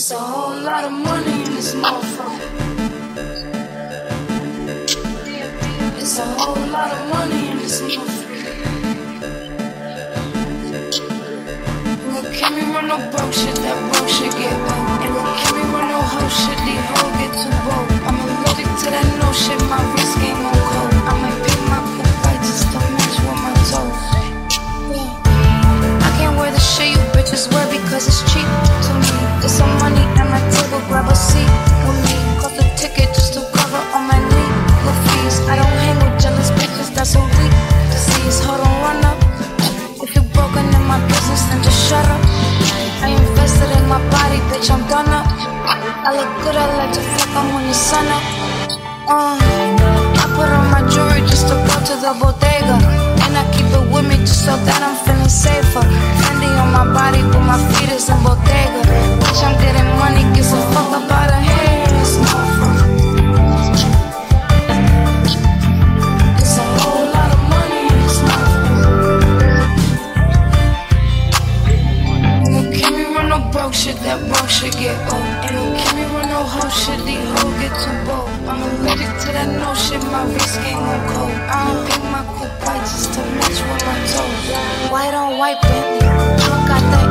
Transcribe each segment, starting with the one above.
It's a whole lot of money in this motherfucker. It's a whole lot of money in this motherfucker. Look, can me run no broke shit, that broke shit get old. And look, can me run no hoe shit, these hoes get too bold. I'm allergic to that no shit, my wrist game on cold. I might pick my cool fight just to match with my toes. Yeah. I can't wear the shit you bitches wear because it's cheap to me. Some money at my table, grab a seat with me. Cost a ticket just to cover all my legal fees. I don't hang with jealous bitches, that's so weak see. Hold on, run up. If you broken in my business, then just shut up. I invested in my body, bitch, I'm done up. I look good, I like to fuck, I'm on the sun up. Uh, I put on my jewelry just to go to the bodega. And I keep it with me just so that I'm feeling safer. Fendi on my body, but my feet is in Bottega. Broke shit, that broke shit get old. Ain't no can me run no hoe shit, these hoes get too bold. I'm allergic to that no shit, my wrist game on cold. I don't pick my cool pipe just to match with my toes. White on white Bentley, truck got that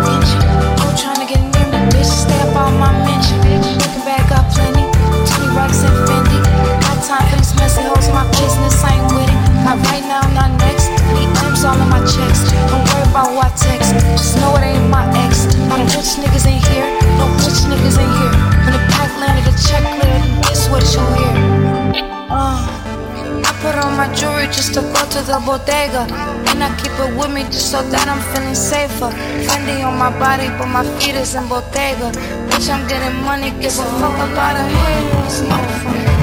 my jewelry just to go to the bodega. And I keep it with me just so that I'm feeling safer. Fendi on my body, but my feet is in Bottega. Bitch, I'm getting money, give a fuck about a haters.